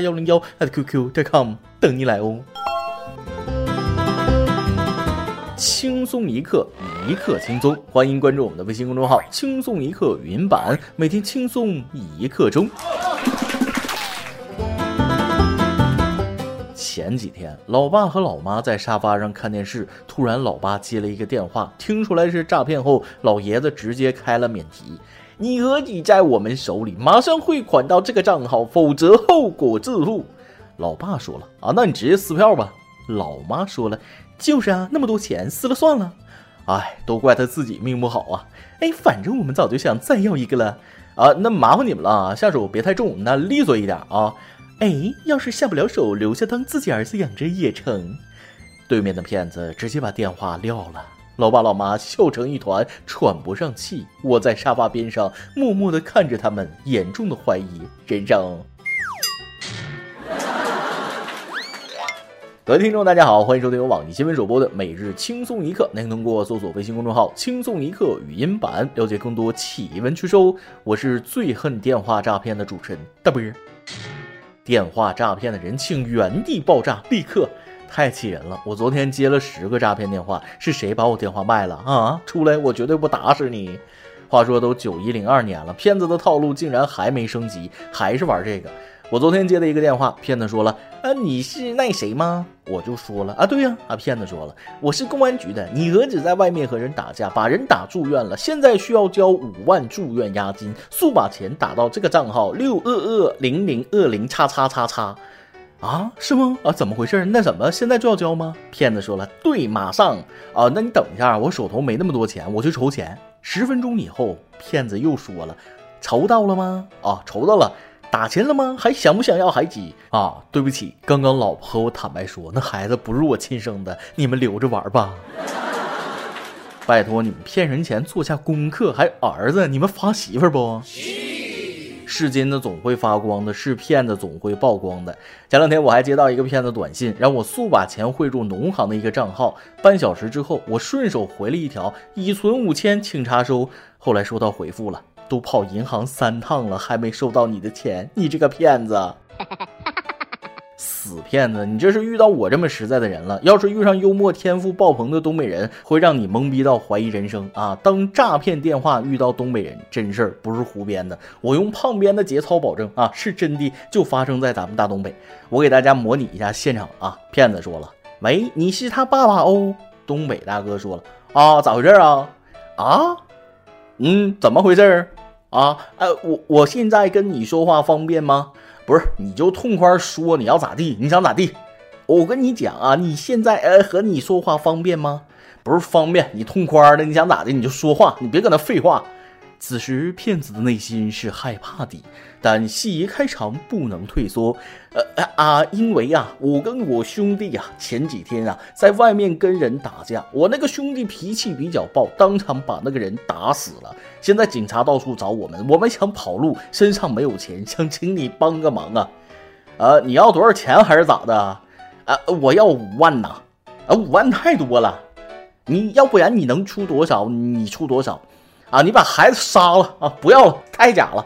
幺零幺 at qq.com 等你来哦。轻松一刻，一刻轻松，欢迎关注我们的微信公众号“轻松一刻语音版”，每天轻松一刻钟。前几天，老爸和老妈在沙发上看电视，突然老爸接了一个电话，听出来是诈骗后，老爷子直接开了免提：“你儿子在我们手里，马上汇款到这个账号，否则后果自负。”老爸说了：“啊，那你直接撕票吧。”老妈说了：“就是啊，那么多钱，撕了算了。”哎，都怪他自己命不好啊！哎，反正我们早就想再要一个了啊，那麻烦你们了，下手别太重，那利索一点啊。哎，要是下不了手，留下当自己儿子养着也成。对面的骗子直接把电话撂了，老爸老妈笑成一团，喘不上气。我在沙发边上默默地看着他们，严重的怀疑人生。各位听众，大家好，欢迎收听由网易新闻首播的《每日轻松一刻》，您通过搜索微信公众号“轻松一刻”语音版了解更多奇闻趣事。我是最恨电话诈骗的主持人大波。电话诈骗的人请原地爆炸，立刻！太气人了！我昨天接了十个诈骗电话，是谁把我电话卖了啊？出来，我绝对不打死你！话说都九一零二年了，骗子的套路竟然还没升级，还是玩这个。我昨天接的一个电话，骗子说了：“啊，你是那谁吗？”我就说了：“啊，对呀。”啊，骗子说了：“我是公安局的，你儿子在外面和人打架，把人打住院了，现在需要交五万住院押金，速把钱打到这个账号六二二零零二零叉叉叉叉。”啊，是吗？啊，怎么回事？那怎么现在就要交吗？骗子说了：“对，马上。”啊，那你等一下，我手头没那么多钱，我去筹钱。十分钟以后，骗子又说了：“筹到了吗？”啊，筹到了。打钱了吗？还想不想要孩子啊？对不起，刚刚老婆和我坦白说，那孩子不是我亲生的，你们留着玩吧。拜托你们骗人钱做下功课，还儿子，你们发媳妇不？是金子总会发光的，是骗子总会曝光的。前两天我还接到一个骗子短信，让我速把钱汇入农行的一个账号。半小时之后，我顺手回了一条已存五千，请查收。后来收到回复了。都跑银行三趟了，还没收到你的钱，你这个骗子，死骗子！你这是遇到我这么实在的人了。要是遇上幽默天赋爆棚的东北人，会让你懵逼到怀疑人生啊！当诈骗电话遇到东北人，真事儿不是胡编的，我用胖编的节操保证啊，是真的，就发生在咱们大东北。我给大家模拟一下现场啊！骗子说了：“喂，你是他爸爸哦。”东北大哥说了：“啊，咋回事啊？啊，嗯，怎么回事？”啊，呃，我我现在跟你说话方便吗？不是，你就痛快说你要咋地，你想咋地？我跟你讲啊，你现在呃和你说话方便吗？不是方便，你痛快的，你想咋的你就说话，你别搁那废话。此时，骗子的内心是害怕的，但戏一开场不能退缩。呃啊，因为啊，我跟我兄弟呀，前几天啊，在外面跟人打架，我那个兄弟脾气比较暴，当场把那个人打死了。现在警察到处找我们，我们想跑路，身上没有钱，想请你帮个忙啊。呃，你要多少钱还是咋的？啊，我要五万呐。啊，五万太多了，你要不然你能出多少？你出多少？啊！你把孩子杀了啊！不要了，太假了。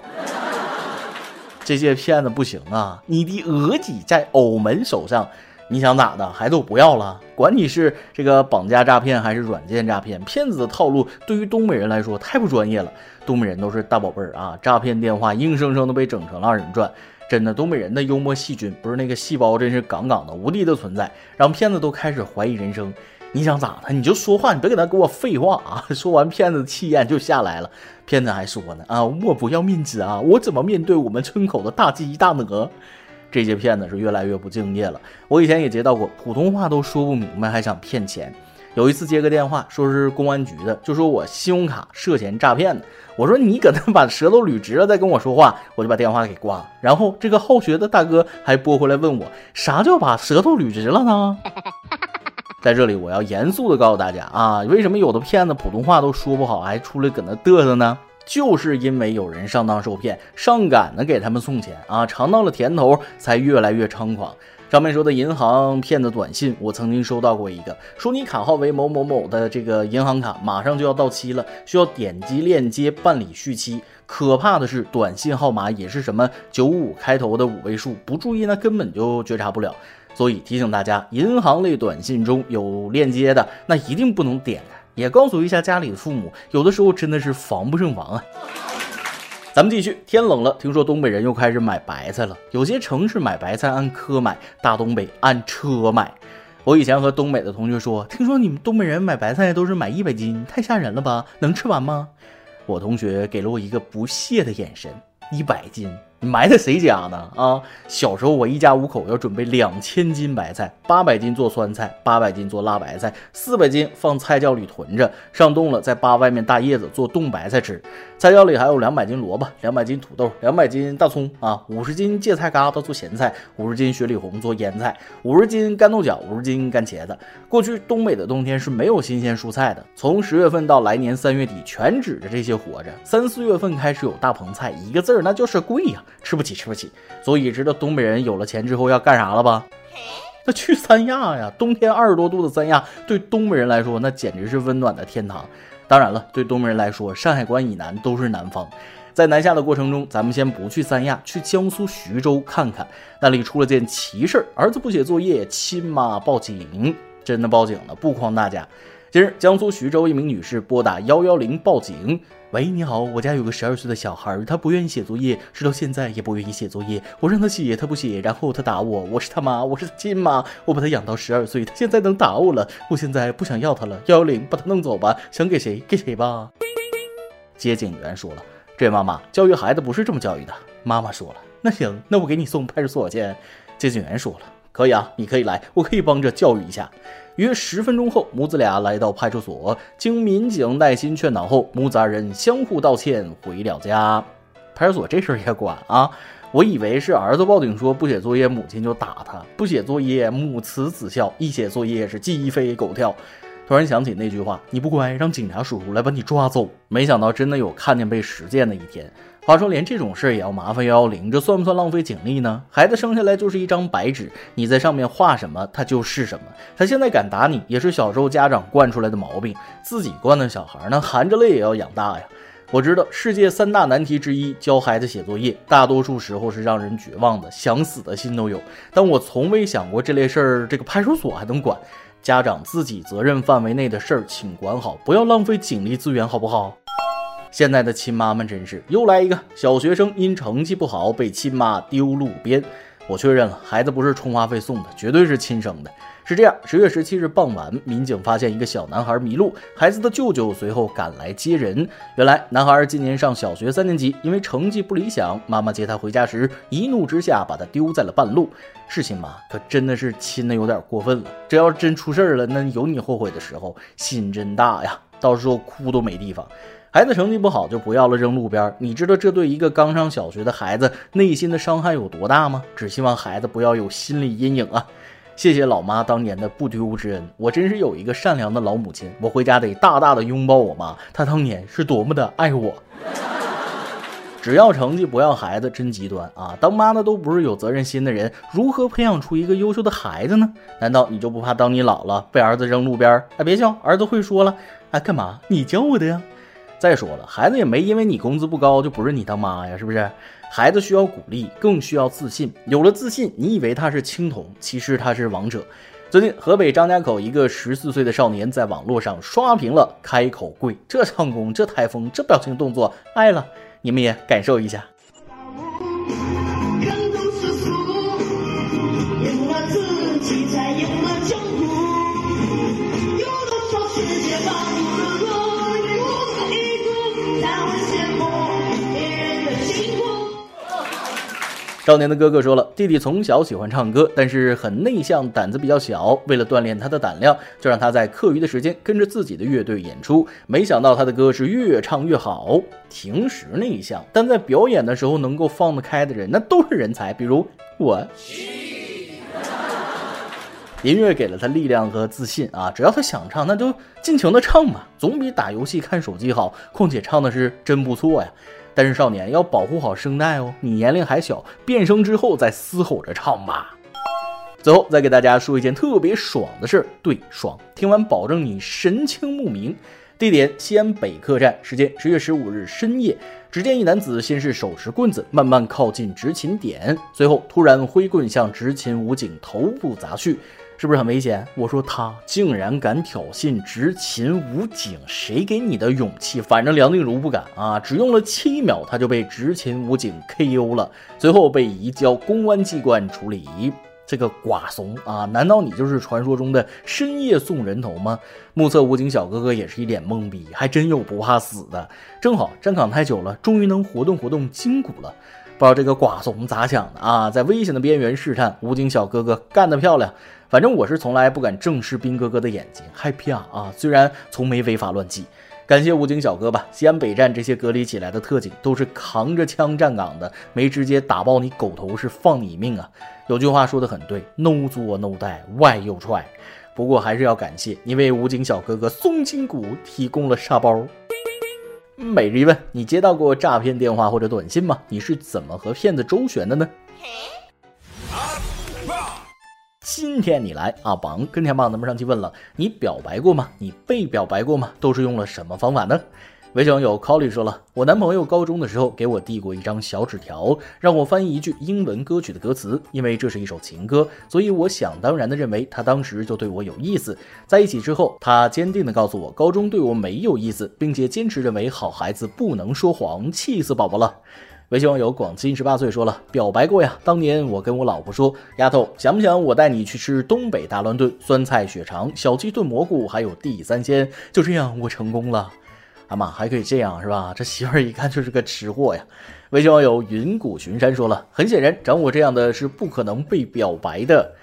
这些骗子不行啊！你的额己在偶门手上，你想咋的？孩子我不要了。管你是这个绑架诈骗还是软件诈骗，骗子的套路对于东北人来说太不专业了。东北人都是大宝贝儿啊！诈骗电话硬生生的被整成了二人转。真的，东北人的幽默细菌不是那个细胞，真是杠杠的无敌的存在，让骗子都开始怀疑人生。你想咋的？你就说话，你别搁那给我废话啊！说完，骗子气焰就下来了。骗子还说呢啊，我不要面子啊，我怎么面对我们村口的大鸡大鹅？这些骗子是越来越不敬业了。我以前也接到过，普通话都说不明白，还想骗钱。有一次接个电话，说是公安局的，就说我信用卡涉嫌诈骗的。我说你搁那把舌头捋直了再跟我说话，我就把电话给挂了。然后这个好学的大哥还拨回来问我，啥叫把舌头捋直了呢？在这里我要严肃的告诉大家啊，为什么有的骗子普通话都说不好，还出来搁那嘚瑟呢？就是因为有人上当受骗，上赶着给他们送钱啊，尝到了甜头，才越来越猖狂。上面说的银行骗子短信，我曾经收到过一个，说你卡号为某某某的这个银行卡马上就要到期了，需要点击链接办理续期。可怕的是，短信号码也是什么九五开头的五位数，不注意那根本就觉察不了。所以提醒大家，银行类短信中有链接的，那一定不能点开。也告诉一下家里的父母，有的时候真的是防不胜防啊。咱们继续，天冷了，听说东北人又开始买白菜了。有些城市买白菜按颗买，大东北按车买。我以前和东北的同学说，听说你们东北人买白菜都是买一百斤，太吓人了吧？能吃完吗？我同学给了我一个不屑的眼神，一百斤。你埋汰谁家呢？啊！小时候我一家五口要准备两千斤白菜，八百斤做酸菜，八百斤做辣白菜，四百斤放菜窖里囤着，上冻了再扒外面大叶子做冻白菜吃。菜窖里还有两百斤萝卜，两百斤土豆，两百斤大葱啊，五十斤芥菜疙瘩做咸菜，五十斤雪里红做腌菜，五十斤干豆角，五十斤干茄子。过去东北的冬天是没有新鲜蔬菜的，从十月份到来年三月底，全指着这些活着。三四月份开始有大棚菜，一个字儿那就是贵呀。吃不起，吃不起，所以知道东北人有了钱之后要干啥了吧？那去三亚呀！冬天二十多度的三亚，对东北人来说那简直是温暖的天堂。当然了，对东北人来说，山海关以南都是南方。在南下的过程中，咱们先不去三亚，去江苏徐州看看，那里出了件奇事儿：儿子不写作业，亲妈报警，真的报警了，不诓大家。近日，江苏徐州一名女士拨打幺幺零报警。喂，你好，我家有个十二岁的小孩，他不愿意写作业，直到现在也不愿意写作业。我让他写，他不写，然后他打我。我是他妈，我是他亲妈，我把他养到十二岁，他现在能打我了。我现在不想要他了。幺幺零，把他弄走吧。想给谁给谁吧。接警员说了，这位妈妈教育孩子不是这么教育的。妈妈说了，那行，那我给你送派出所去。接警员说了，可以啊，你可以来，我可以帮着教育一下。约十分钟后，母子俩来到派出所，经民警耐心劝导后，母子二人相互道歉，回了家。派出所这事儿也管啊？我以为是儿子报警说不写作业，母亲就打他；不写作业，母慈子孝；一写作业是鸡飞狗跳。突然想起那句话：“你不乖，让警察叔叔来把你抓走。”没想到真的有看见被实践的一天。话说，连这种事儿也要麻烦幺幺零，这算不算浪费警力呢？孩子生下来就是一张白纸，你在上面画什么，他就是什么。他现在敢打你，也是小时候家长惯出来的毛病。自己惯的小孩，那含着泪也要养大呀。我知道世界三大难题之一，教孩子写作业，大多数时候是让人绝望的，想死的心都有。但我从未想过这类事儿，这个派出所还能管？家长自己责任范围内的事儿，请管好，不要浪费警力资源，好不好？现在的亲妈们真是又来一个小学生因成绩不好被亲妈丢路边。我确认了，孩子不是充话费送的，绝对是亲生的。是这样，十月十七日傍晚，民警发现一个小男孩迷路，孩子的舅舅随后赶来接人。原来，男孩今年上小学三年级，因为成绩不理想，妈妈接他回家时一怒之下把他丢在了半路。是亲妈，可真的是亲的有点过分了。这要是真出事了，那有你后悔的时候，心真大呀，到时候哭都没地方。孩子成绩不好就不要了，扔路边。你知道这对一个刚上小学的孩子内心的伤害有多大吗？只希望孩子不要有心理阴影啊！谢谢老妈当年的不丢之恩，我真是有一个善良的老母亲。我回家得大大的拥抱我妈，她当年是多么的爱我。只要成绩不要孩子，真极端啊！当妈的都不是有责任心的人，如何培养出一个优秀的孩子呢？难道你就不怕当你老了被儿子扔路边？哎，别笑，儿子会说了，哎，干嘛？你教我的呀？再说了，孩子也没因为你工资不高就不是你当妈呀，是不是？孩子需要鼓励，更需要自信。有了自信，你以为他是青铜，其实他是王者。最近，河北张家口一个十四岁的少年在网络上刷屏了开口跪，这唱功，这台风，这表情动作，爱了，你们也感受一下。少年的哥哥说了，弟弟从小喜欢唱歌，但是很内向，胆子比较小。为了锻炼他的胆量，就让他在课余的时间跟着自己的乐队演出。没想到他的歌是越唱越好。平时内向，但在表演的时候能够放得开的人，那都是人才。比如我。音乐给了他力量和自信啊！只要他想唱，那就尽情的唱吧，总比打游戏看手机好。况且唱的是真不错呀。但是少年要保护好声带哦，你年龄还小，变声之后再嘶吼着唱吧。最后再给大家说一件特别爽的事，对，爽！听完保证你神清目明。地点：西安北客站，时间：十月十五日深夜。只见一男子先是手持棍子慢慢靠近执勤点，随后突然挥棍向执勤武警头部砸去。是不是很危险？我说他竟然敢挑衅执勤武警，谁给你的勇气？反正梁静茹不敢啊！只用了七秒，他就被执勤武警 KO 了，随后被移交公安机关处理。这个寡怂啊！难道你就是传说中的深夜送人头吗？目测武警小哥哥也是一脸懵逼，还真有不怕死的。正好站岗太久了，终于能活动活动筋骨了。不知道这个寡怂咋想的啊？在危险的边缘试探，武警小哥哥干得漂亮。反正我是从来不敢正视兵哥哥的眼睛，害怕啊啊！虽然从没违法乱纪，感谢武警小哥吧。西安北站这些隔离起来的特警都是扛着枪站岗的，没直接打爆你狗头是放你命啊！有句话说的很对，no 作 no die，外又踹。不过还是要感谢你为武警小哥哥松筋骨提供了沙包。每日一问：你接到过诈骗电话或者短信吗？你是怎么和骗子周旋的呢？嘿今天你来阿榜跟天榜，咱们上期问了，你表白过吗？你被表白过吗？都是用了什么方法呢？微信网友 Colly 说了，我男朋友高中的时候给我递过一张小纸条，让我翻译一句英文歌曲的歌词，因为这是一首情歌，所以我想当然的认为他当时就对我有意思。在一起之后，他坚定的告诉我高中对我没有意思，并且坚持认为好孩子不能说谎，气死宝宝了。微信网友广清十八岁说了，表白过呀，当年我跟我老婆说，丫头想不想我带你去吃东北大乱炖、酸菜血肠、小鸡炖蘑菇，还有地三鲜？就这样，我成功了。阿妈还可以这样是吧？这媳妇儿一看就是个吃货呀。微信网友云谷群山说了，很显然长我这样的是不可能被表白的。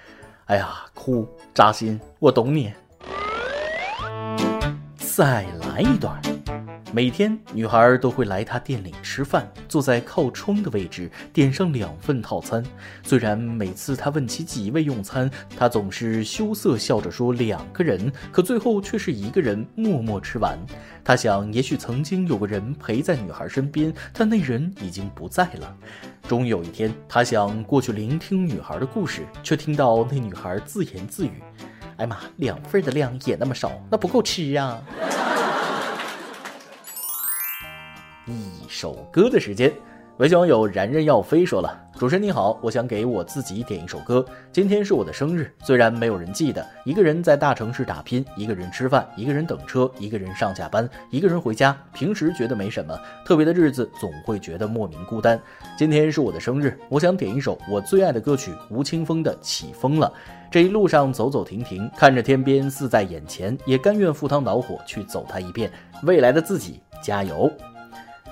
哎呀，哭扎心，我懂你。再来一段。每天，女孩都会来他店里吃饭，坐在靠窗的位置，点上两份套餐。虽然每次他问起几位用餐，他总是羞涩笑着说两个人，可最后却是一个人默默吃完。他想，也许曾经有个人陪在女孩身边，但那人已经不在了。终于有一天，他想过去聆听女孩的故事，却听到那女孩自言自语：“哎妈，两份的量也那么少，那不够吃啊。”一首歌的时间，微信网友然然要飞说了：“主持人你好，我想给我自己点一首歌。今天是我的生日，虽然没有人记得，一个人在大城市打拼，一个人吃饭，一个人等车，一个人上下班，一个人回家。平时觉得没什么，特别的日子总会觉得莫名孤单。今天是我的生日，我想点一首我最爱的歌曲吴青峰的《起风了》。这一路上走走停停，看着天边似在眼前，也甘愿赴汤蹈火去走它一遍。未来的自己，加油！”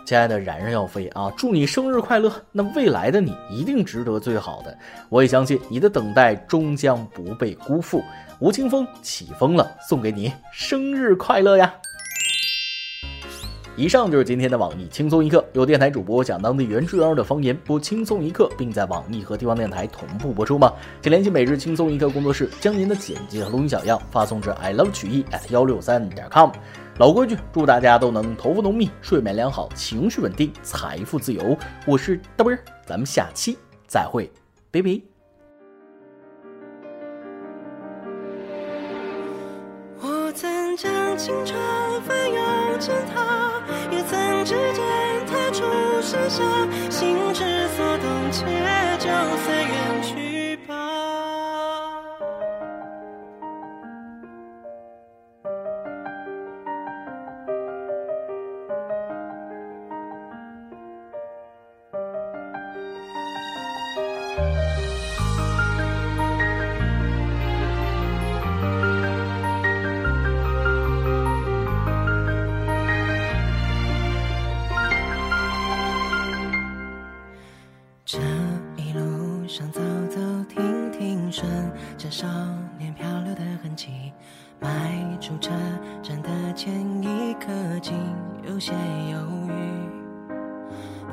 亲爱的冉冉要飞啊，祝你生日快乐！那未来的你一定值得最好的，我也相信你的等待终将不被辜负。吴青峰起风了，送给你生日快乐呀！以上就是今天的网易轻松一刻，有电台主播讲当地原汁原味的方言，播轻松一刻，并在网易和地方电台同步播出吗？请联系每日轻松一刻工作室，将您的简介和录音小样发送至 i love 曲艺 at 幺六三点 com。老规矩，祝大家都能头发浓密，睡眠良好，情绪稳定，财富自由。我是大波儿，咱们下期再会，拜拜。我曾将青春翻涌成她，下，心之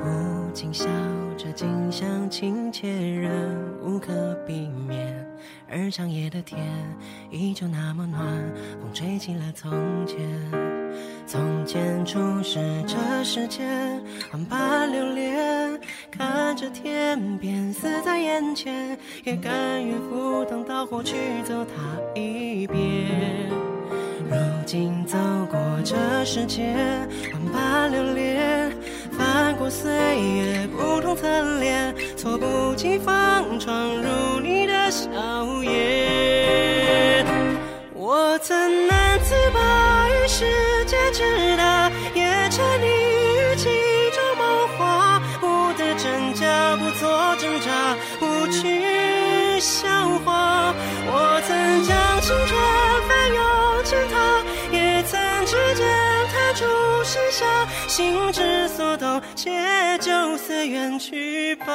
不禁笑着，近乡情怯，仍无可避免。而长夜的天依旧那么暖，风吹起了从前。从前初识这世间，万般留恋，看着天边死在眼前，也甘愿赴汤蹈火去走它一遍。如今走过这世界，万般留恋，翻过岁月不同侧脸，措不及防闯入你的笑颜。我曾难自拔于世界之大，也沉溺于其中梦话，不得真假，不做挣扎，不去笑话。我曾将青春心之所动，且就此远去吧。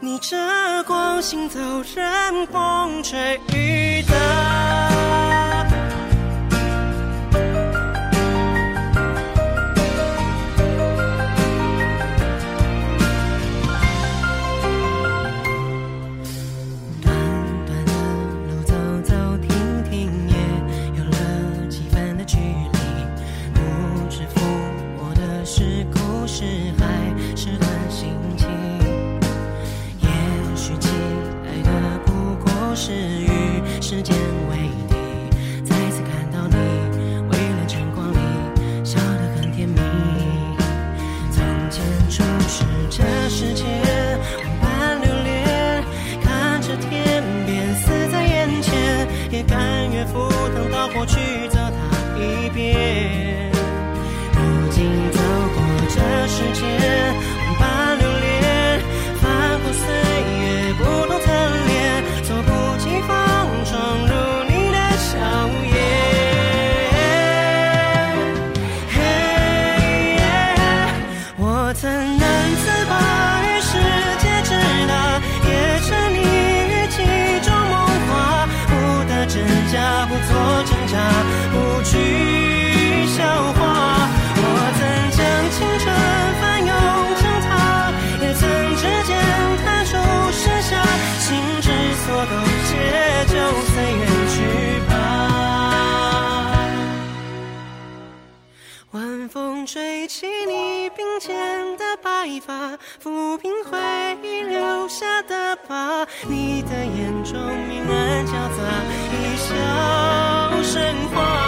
逆着光行走，任风吹雨打。不做挣扎，不去笑话。我曾将青春翻涌成她，也曾指尖弹出盛夏，心之所动，且就随缘去吧。晚风吹起你鬓间的白发，抚平回忆留下的疤。你的眼中，烟花